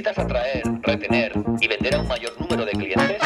¿Necesitas atraer, retener y vender a un mayor número de clientes?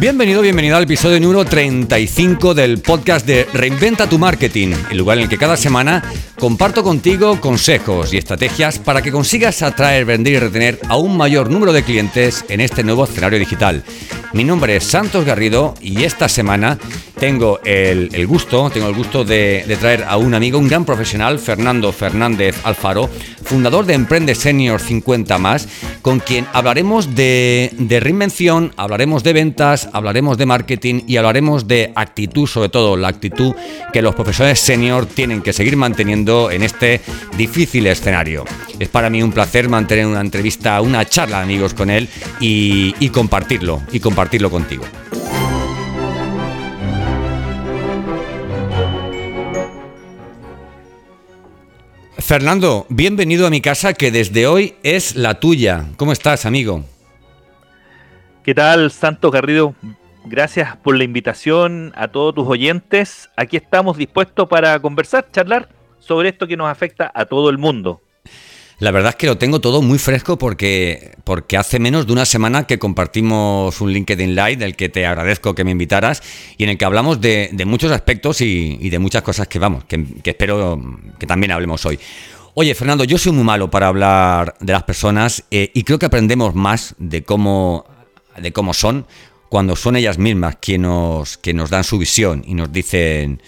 Bienvenido, bienvenido al episodio número 35 del podcast de Reinventa tu Marketing, el lugar en el que cada semana comparto contigo consejos y estrategias para que consigas atraer, vender y retener a un mayor número de clientes en este nuevo escenario digital. Mi nombre es Santos Garrido y esta semana tengo el, gusto, tengo el gusto de, traer a un amigo, un gran profesional, Fernando Fernández Alfaro, fundador de Emprende Senior 50 más, con quien hablaremos de, de reinvención, hablaremos de ventas, hablaremos de marketing y hablaremos de actitud, sobre todo la actitud que los profesores senior tienen que seguir manteniendo en este difícil escenario. Es para mí un placer mantener una entrevista, una charla, amigos, con él y, y compartirlo, y compartirlo contigo. Fernando, bienvenido a mi casa que desde hoy es la tuya. ¿Cómo estás, amigo? ¿Qué tal, Santo Garrido? Gracias por la invitación a todos tus oyentes. Aquí estamos dispuestos para conversar, charlar sobre esto que nos afecta a todo el mundo. La verdad es que lo tengo todo muy fresco porque, porque hace menos de una semana que compartimos un LinkedIn Live del que te agradezco que me invitaras y en el que hablamos de, muchos aspectos y, de muchas cosas que vamos, que, espero que también hablemos hoy. Oye, Fernando, yo soy muy malo para hablar de las personas eh, y creo que aprendemos más de cómo, de cómo son cuando son ellas mismas quienes nos, nos dan su visión y nos dicen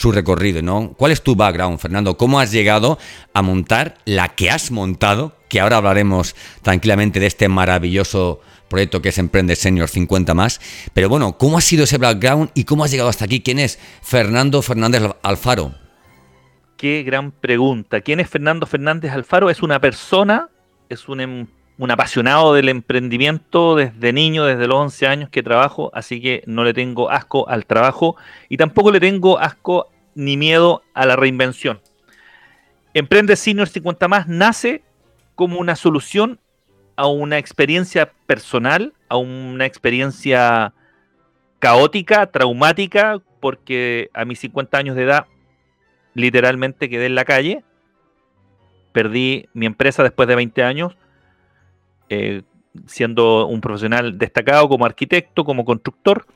su recorrido, ¿no? ¿Cuál es tu background, Fernando? ¿Cómo has llegado a montar la que has montado? Que ahora hablaremos tranquilamente de este maravilloso proyecto que es Emprende Senior 50 más. Pero bueno, ¿cómo ha sido ese background y cómo has llegado hasta aquí? ¿Quién es Fernando Fernández Alfaro? Qué gran pregunta. ¿Quién es Fernando Fernández Alfaro? Es una persona, es un, em, un apasionado del emprendimiento desde niño, desde los 11 años que trabajo, así que no le tengo asco al trabajo y tampoco le tengo asco ni miedo a la reinvención. Emprende Senior 50 más nace como una solución a una experiencia personal, a una experiencia caótica, traumática, porque a mis 50 años de edad literalmente quedé en la calle, perdí mi empresa después de 20 años, eh, siendo un profesional destacado como arquitecto, como constructor.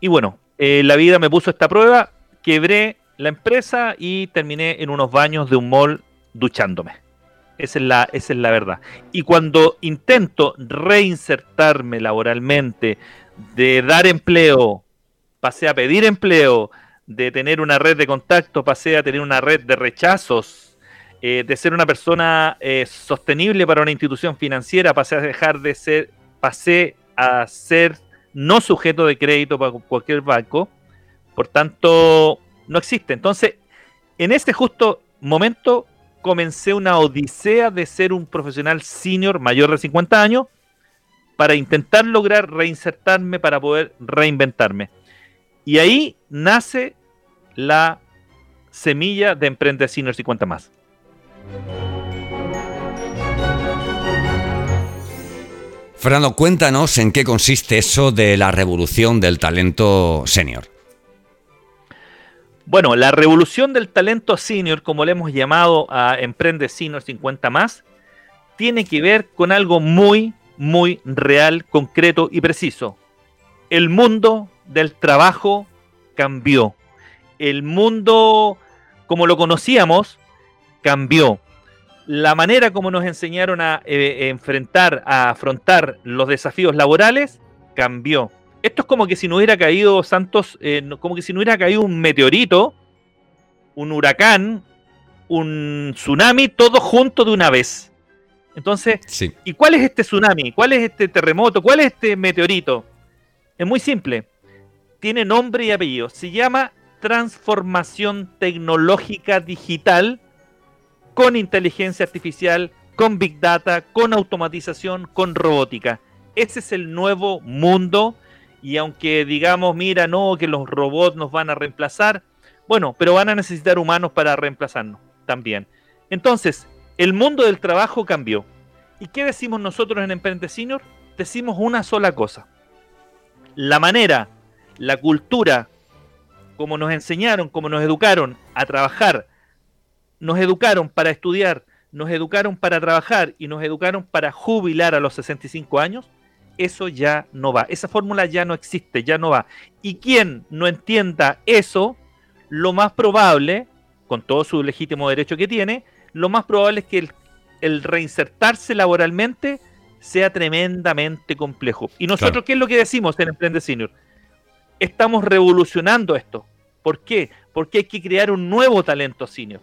Y bueno, eh, la vida me puso esta prueba, quebré la empresa y terminé en unos baños de un mall duchándome. Esa es, la, esa es la verdad. Y cuando intento reinsertarme laboralmente, de dar empleo, pasé a pedir empleo, de tener una red de contacto, pasé a tener una red de rechazos, eh, de ser una persona eh, sostenible para una institución financiera, pasé a dejar de ser, pasé a ser no sujeto de crédito para cualquier banco, por tanto, no existe. Entonces, en este justo momento comencé una odisea de ser un profesional senior mayor de 50 años para intentar lograr reinsertarme, para poder reinventarme. Y ahí nace la semilla de Emprende Senior 50 más. Fernando, cuéntanos en qué consiste eso de la revolución del talento senior. Bueno, la revolución del talento senior, como le hemos llamado a Emprende Senior 50 más, tiene que ver con algo muy, muy real, concreto y preciso. El mundo del trabajo cambió. El mundo como lo conocíamos cambió. La manera como nos enseñaron a eh, enfrentar, a afrontar los desafíos laborales, cambió. Esto es como que si no hubiera caído, Santos, eh, como que si no hubiera caído un meteorito, un huracán, un tsunami, todo junto de una vez. Entonces, ¿y cuál es este tsunami? ¿Cuál es este terremoto? ¿Cuál es este meteorito? Es muy simple. Tiene nombre y apellido. Se llama transformación tecnológica digital con inteligencia artificial, con big data, con automatización, con robótica. Ese es el nuevo mundo y aunque digamos, mira, no, que los robots nos van a reemplazar, bueno, pero van a necesitar humanos para reemplazarnos también. Entonces, el mundo del trabajo cambió. ¿Y qué decimos nosotros en Emprende Senior? Decimos una sola cosa. La manera, la cultura, como nos enseñaron, como nos educaron a trabajar nos educaron para estudiar, nos educaron para trabajar y nos educaron para jubilar a los 65 años, eso ya no va. Esa fórmula ya no existe, ya no va. Y quien no entienda eso, lo más probable, con todo su legítimo derecho que tiene, lo más probable es que el, reinsertarse laboralmente sea tremendamente complejo. Y nosotros, ¿qué es lo que decimos en Emprende Senior? Estamos revolucionando esto. ¿Por qué? Porque hay que crear un nuevo talento senior.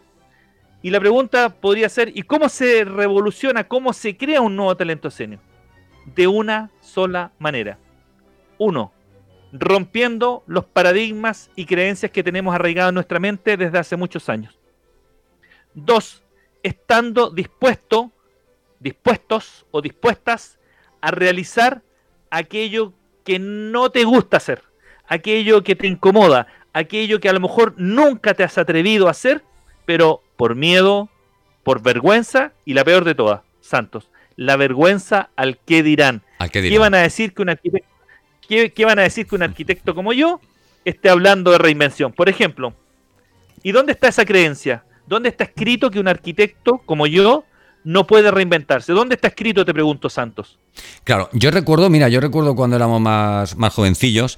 Y la pregunta podría ser, ¿y cómo se revoluciona, cómo se crea un nuevo talento senior? De una sola manera. Uno, rompiendo los paradigmas y creencias que tenemos arraigados en nuestra mente desde hace muchos años. Dos, estando dispuesto, dispuestos o dispuestas a realizar aquello que no te gusta hacer, aquello que te incomoda, aquello que a lo mejor nunca te has atrevido a hacer, pero por miedo, por vergüenza y la peor de todas, Santos, la vergüenza al que dirán. ¿Qué van a decir que un arquitecto, qué, van a decir que un arquitecto como yo esté hablando de reinvención? Por ejemplo, ¿y dónde está esa creencia? ¿Dónde está escrito que un arquitecto como yo no puede reinventarse? ¿Dónde está escrito, te pregunto, Santos? Claro, yo recuerdo, mira, yo recuerdo cuando éramos más, más jovencillos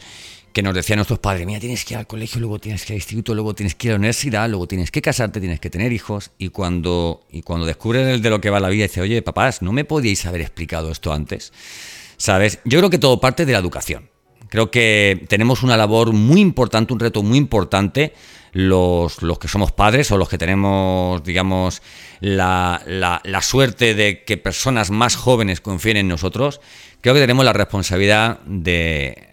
que nos decían nuestros padres, mira, tienes que ir al colegio, luego tienes que ir al instituto, luego tienes que ir a la universidad, luego tienes que casarte, tienes que tener hijos, y cuando, y cuando descubren el de lo que va la vida, dice, oye, papás, ¿no me podíais haber explicado esto antes? ¿Sabes? Yo creo que todo parte de la educación. Creo que tenemos una labor muy importante, un reto muy importante, los, los que somos padres o los que tenemos, digamos, la, la, la suerte de que personas más jóvenes confíen en nosotros. Creo que tenemos la responsabilidad de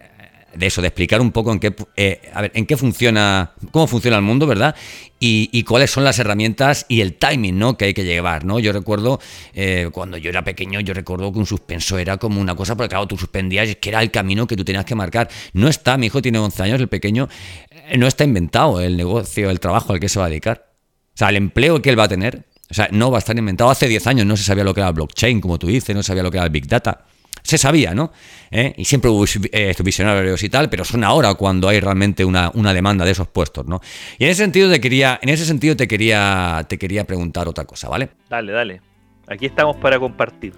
de eso, de explicar un poco en qué, eh, a ver, en qué funciona, cómo funciona el mundo, ¿verdad? Y, cuáles son las herramientas y el timing, ¿no? Que hay que llevar, ¿no? Yo recuerdo, eh, cuando yo era pequeño, yo recuerdo que un suspenso era como una cosa, porque claro, tú suspendías y que era el camino que tú tenías que marcar. No está, mi hijo tiene 11 años, el pequeño, eh, no está inventado el negocio, el trabajo al que se va a dedicar. O sea, el empleo que él va a tener, o sea, no va a estar inventado. Hace 10 años no se sabía lo que era blockchain, como tú dices, no sabía lo que era el Big Data se sabía, ¿no? ¿Eh? Y siempre hubo eh, visionarios y tal, pero son ahora cuando hay realmente una, demanda de esos puestos, ¿no? Y en ese sentido te quería, en ese sentido te quería, te quería preguntar otra cosa, ¿vale? Dale, dale. Aquí estamos para compartir.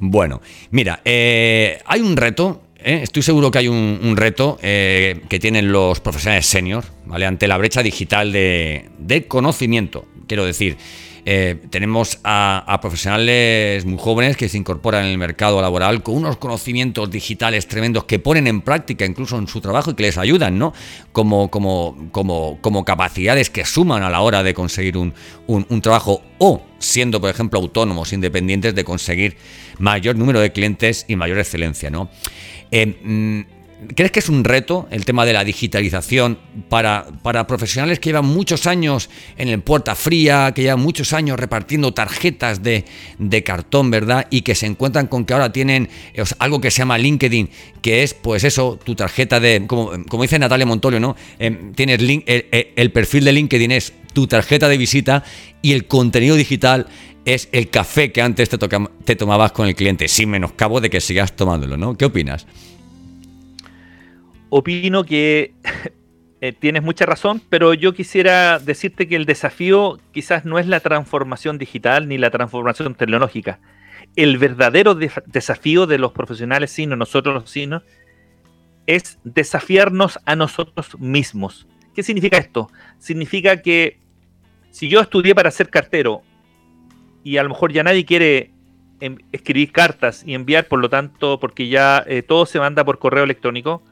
Bueno, mira, eh, hay un reto, estoy seguro que hay un, reto que tienen los profesionales senior, ¿vale? Ante la brecha digital de, de conocimiento, quiero decir. Eh, tenemos a, profesionales muy jóvenes que se incorporan en el mercado laboral con unos conocimientos digitales tremendos que ponen en práctica incluso en su trabajo y que les ayudan, ¿no? Como, como, como, como capacidades que suman a la hora de conseguir un, trabajo o siendo, por ejemplo, autónomos, independientes, de conseguir mayor número de clientes y mayor excelencia, ¿no? Eh, mm, ¿Crees que es un reto el tema de la digitalización para, para, profesionales que llevan muchos años en el puerta fría, que llevan muchos años repartiendo tarjetas de, cartón, ¿verdad? Y que se encuentran con que ahora tienen eh, algo que se llama LinkedIn, que es, pues eso, tu tarjeta de, como, como dice Natalia Montolio, ¿no? Em, tienes link, el, perfil de LinkedIn es tu tarjeta de visita y el contenido digital es el café que antes te, te tomabas con el cliente, sin menoscabo de que sigas tomándolo, ¿no? ¿Qué opinas? Opino que eh, tienes mucha razón, pero yo quisiera decirte que el desafío quizás no es la transformación digital ni la transformación tecnológica. El verdadero desafío de los profesionales sino nosotros los sinos, es desafiarnos a nosotros mismos. ¿Qué significa esto? Significa que si yo estudié para ser cartero y a lo mejor ya nadie quiere em, escribir cartas y enviar, por lo tanto, porque ya eh, todo se manda por correo electrónico,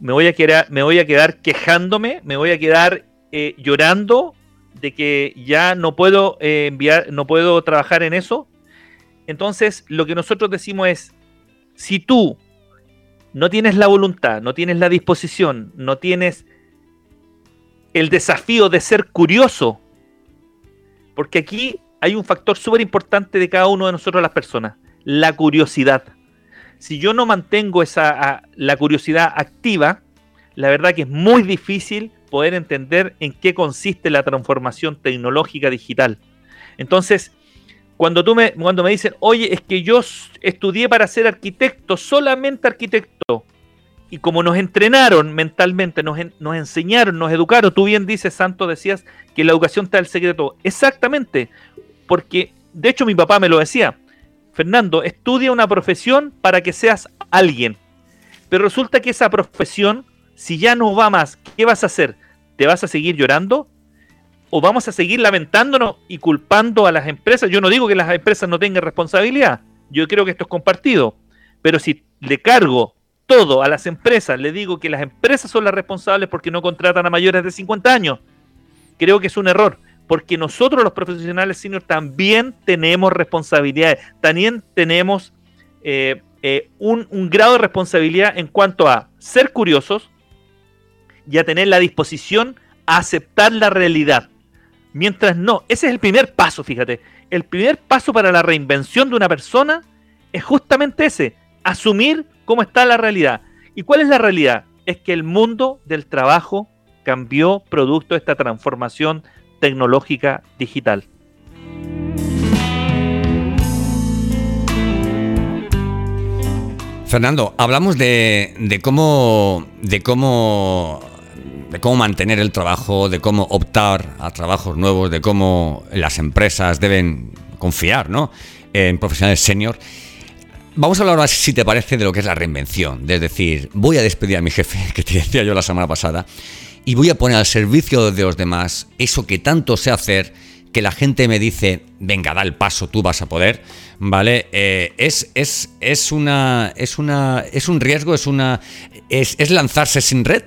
me voy a quedar, me voy a quedar quejándome, me voy a quedar eh, llorando de que ya no puedo eh, enviar, no puedo trabajar en eso. Entonces, lo que nosotros decimos es, si tú no tienes la voluntad, no tienes la disposición, no tienes el desafío de ser curioso, porque aquí hay un factor súper importante de cada uno de nosotros las personas, la curiosidad si yo no mantengo esa, la curiosidad activa, la verdad que es muy difícil poder entender en qué consiste la transformación tecnológica digital. Entonces, cuando, tú me, cuando me dicen, oye, es que yo estudié para ser arquitecto, solamente arquitecto, y como nos entrenaron mentalmente, nos, nos enseñaron, nos educaron, tú bien dices, Santo, decías que la educación está el secreto. Exactamente. porque, de hecho, mi papá me lo decía, Fernando, estudia una profesión para que seas alguien. Pero resulta que esa profesión, si ya no va más, ¿qué vas a hacer? ¿Te vas a seguir llorando? ¿O vamos a seguir lamentándonos y culpando a las empresas? Yo no digo que las empresas no tengan responsabilidad, yo creo que esto es compartido. Pero si le cargo todo a las empresas, le digo que las empresas son las responsables porque no contratan a mayores de 50 años, creo que es un error porque nosotros los profesionales senior también tenemos responsabilidades, también tenemos eh, eh, un, grado de responsabilidad en cuanto a ser curiosos y a tener la disposición a aceptar la realidad. Mientras no, ese es el primer paso, fíjate. El primer paso para la reinvención de una persona es justamente ese, asumir cómo está la realidad. ¿Y cuál es la realidad? Es que el mundo del trabajo cambió producto de esta transformación tecnológica digital. Fernando, hablamos de, cómo de cómo de cómo mantener el trabajo, de cómo optar a trabajos nuevos, de cómo las empresas deben confiar, ¿no? en profesionales senior. Vamos a hablar ahora, si te parece, de lo que es la reinvención. Es decir, voy a despedir a mi jefe, que te decía yo la semana pasada, y voy a poner al servicio de los demás eso que tanto sé hacer, que la gente me dice, venga, da el paso, tú vas a poder, ¿vale? Eh, es, es, es, una, es, una, es un riesgo, es, una, es, es lanzarse sin red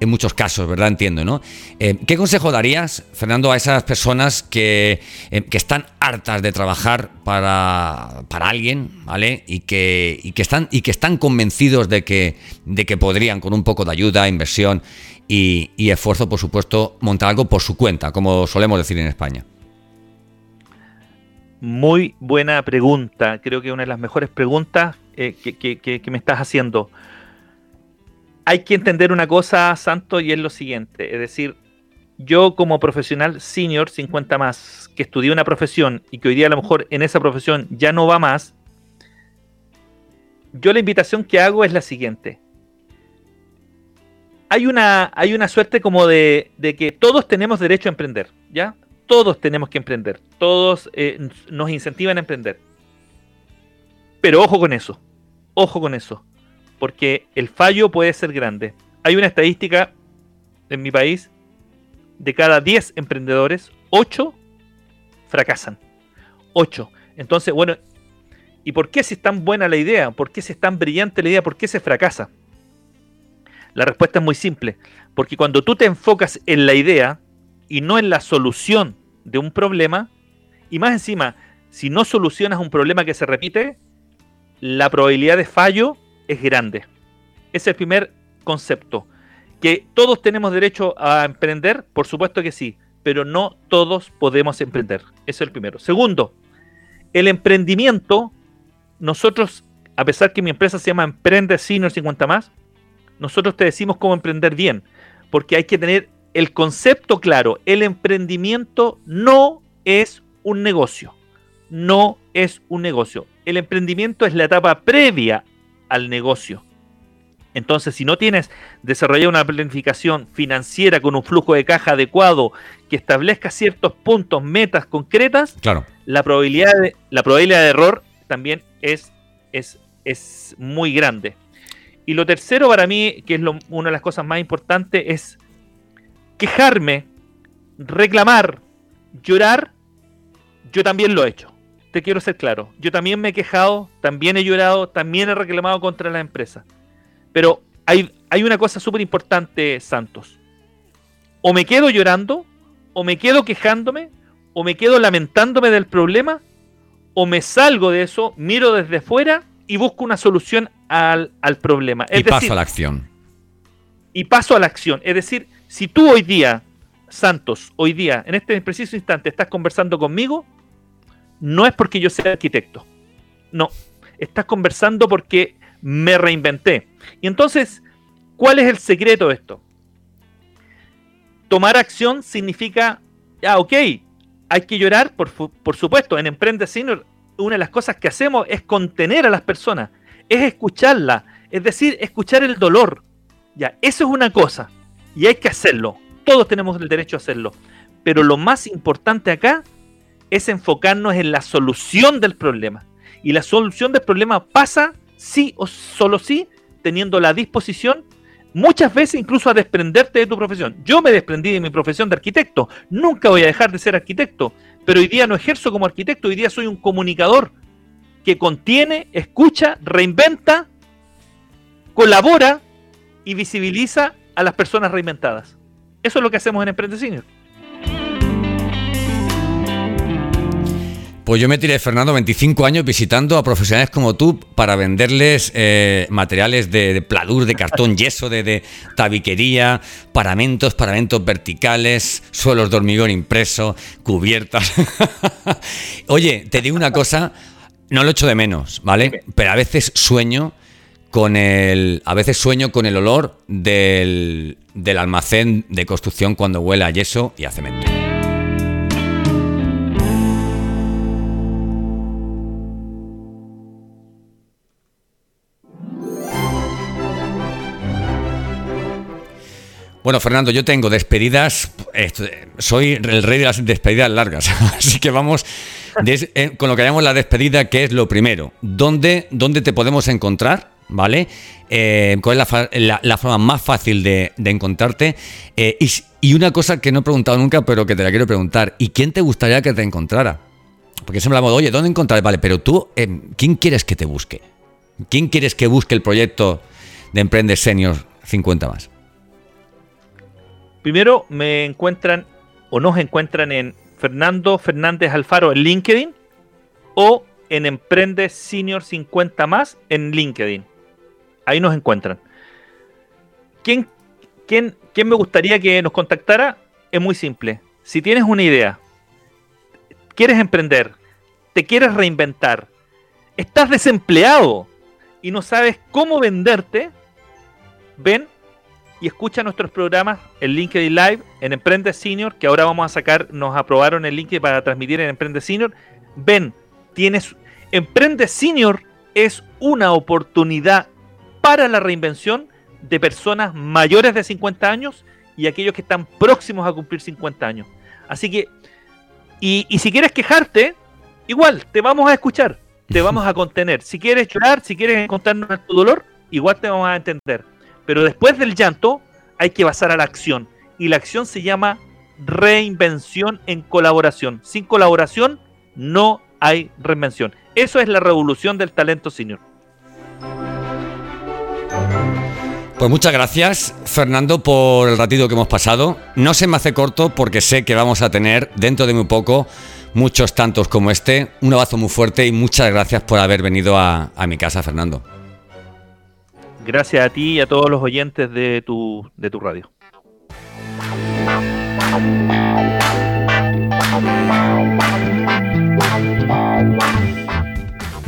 en muchos casos, ¿verdad? Entiendo, ¿no? Eh, ¿Qué consejo darías, Fernando, a esas personas que, eh, que están hartas de trabajar para, para alguien, ¿vale? Y que, y que, están, y que están convencidos de que, de que podrían, con un poco de ayuda, inversión y, esfuerzo, por supuesto, montar algo por su cuenta, como solemos decir en España. Muy buena pregunta, creo que una de las mejores preguntas eh, que, me estás haciendo. Hay que entender una cosa, Santo, y es lo siguiente, es decir, yo como profesional senior 50 más, que estudié una profesión y que hoy día a lo mejor en esa profesión ya no va más, yo la invitación que hago es la siguiente. Hay una, hay una suerte como de, que todos tenemos derecho a emprender, ¿ya? Todos tenemos que emprender, todos eh, nos incentivan a emprender. Pero ojo con eso, ojo con eso, porque el fallo puede ser grande. Hay una estadística en mi país, de cada 10 emprendedores, 8 fracasan. 8. Entonces, bueno, ¿y por qué si es tan buena la idea? ¿Por qué si es tan brillante la idea? ¿Por qué se fracasa? La respuesta es muy simple, porque cuando tú te enfocas en la idea y no en la solución de un problema, y más encima, si no solucionas un problema que se repite, la probabilidad de fallo es grande. Es el primer concepto. ¿Que todos tenemos derecho a emprender? Por supuesto que sí, pero no todos podemos emprender. Eso es el primero. Segundo, el emprendimiento, nosotros, a pesar que mi empresa se llama Emprende Senior 50 más, nosotros te decimos cómo emprender bien, porque hay que tener el concepto claro. El emprendimiento no es un negocio, no es un negocio. El emprendimiento es la etapa previa al negocio. Entonces, si no tienes desarrollado una planificación financiera con un flujo de caja adecuado que establezca ciertos puntos, metas concretas, claro. la, probabilidad de, la probabilidad de error también es, es, es muy grande. Y lo tercero para mí, que es una de las cosas más importantes, es quejarme, reclamar, llorar. Yo también lo he hecho. Te quiero ser claro. Yo también me he quejado, también he llorado, también he reclamado contra la empresa. Pero hay, hay una cosa súper importante, Santos. O me quedo llorando, o me quedo quejándome, o me quedo lamentándome del problema, o me salgo de eso, miro desde fuera y busco una solución al, problema. y paso a la acción. Y paso a la acción. Es decir, si tú hoy día, Santos, hoy día, en este preciso instante, estás conversando conmigo, no es porque yo sea arquitecto. No, estás conversando porque me reinventé. Y entonces, ¿cuál es el secreto de esto? Tomar acción significa, ah, ok, hay que llorar, por, por supuesto, en Emprende Senior una de las cosas que hacemos es contener a las personas, es escucharla, es decir, escuchar el dolor. Ya, eso es una cosa y hay que hacerlo. Todos tenemos el derecho a hacerlo. Pero lo más importante acá es enfocarnos en la solución del problema. Y la solución del problema pasa sí o solo sí teniendo la disposición muchas veces incluso a desprenderte de tu profesión. Yo me desprendí de mi profesión de arquitecto, nunca voy a dejar de ser arquitecto, pero hoy día no ejerzo como arquitecto, hoy día soy un comunicador que contiene, escucha, reinventa, colabora y visibiliza a las personas reinventadas. Eso es lo que hacemos en Emprende. Pues yo me tiré, Fernando, 25 años visitando a profesionales como tú para venderles eh, materiales de, pladur, de cartón, yeso, de, tabiquería, paramentos, paramentos verticales, suelos de hormigón impreso, cubiertas. Oye, te digo una cosa, no lo echo de menos, ¿vale? Pero a veces sueño con el. A veces sueño con el olor del, del almacén de construcción cuando huele a yeso y a cemento. Bueno, Fernando, yo tengo despedidas, soy el rey de las despedidas largas, así que vamos eh, con lo que llamamos la despedida, que es lo primero. ¿Dónde, dónde te podemos encontrar? ¿Vale? Eh, ¿Cuál es la, forma más fácil de, encontrarte? Eh, y, una cosa que no he preguntado nunca, pero que te la quiero preguntar. ¿Y quién te gustaría que te encontrara? Porque siempre hablamos oye, ¿dónde encontrar? Vale, pero tú, ¿quién quieres que te busque? ¿Quién quieres que busque el proyecto de Emprende Senior 50 más? Primero me encuentran o nos encuentran en Fernando Fernández Alfaro en LinkedIn o en Emprende Senior 50 más en LinkedIn. Ahí nos encuentran. ¿Quién, quién, ¿Quién me gustaría que nos contactara? Es muy simple. Si tienes una idea, quieres emprender, te quieres reinventar, estás desempleado y no sabes cómo venderte, ven y escucha nuestros programas en LinkedIn Live, en Emprende Senior, que ahora vamos a sacar, nos aprobaron el link para transmitir en Emprende Senior. Ven, tienes. Emprende Senior es una oportunidad para la reinvención de personas mayores de 50 años y aquellos que están próximos a cumplir 50 años. Así que, y, y si quieres quejarte, igual, te vamos a escuchar, te vamos a contener. Si quieres llorar, si quieres contarnos tu dolor, igual te vamos a entender pero después del llanto hay que pasar a la acción. Y la acción se llama reinvención en colaboración. Sin colaboración no hay reinvención. Eso es la revolución del talento senior. Pues muchas gracias, Fernando, por el ratito que hemos pasado. No se me hace corto porque sé que vamos a tener dentro de muy poco muchos tantos como este. Un abrazo muy fuerte y muchas gracias por haber venido a, a mi casa, Fernando. Gracias a ti y a todos los oyentes de tu, de tu radio.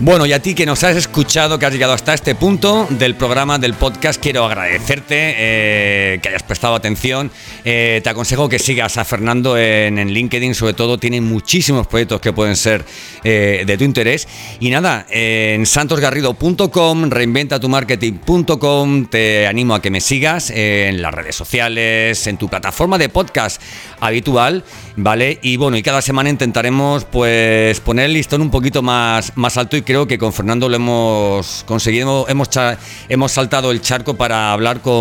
Bueno, y a ti que nos has escuchado, que has llegado hasta este punto del programa, del podcast, quiero agradecerte eh, que hayas prestado atención. Eh, te aconsejo que sigas a Fernando en, LinkedIn, sobre todo tiene muchísimos proyectos que pueden ser eh, de tu interés. Y nada, en santosgarrido.com, reinventatumarketing.com, te animo a que me sigas en las redes sociales, en tu plataforma de podcast habitual, ¿vale? Y bueno, y cada semana intentaremos pues poner el listón un poquito más, más alto y creo que con Fernando lo hemos conseguido, hemos, hemos saltado el charco para hablar con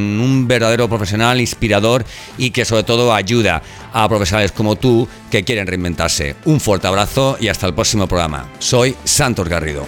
un verdadero profesional inspirador y que sobre todo ayuda a profesionales como tú que quieren reinventarse. Un fuerte abrazo y hasta el próximo programa. Soy Santos Garrido.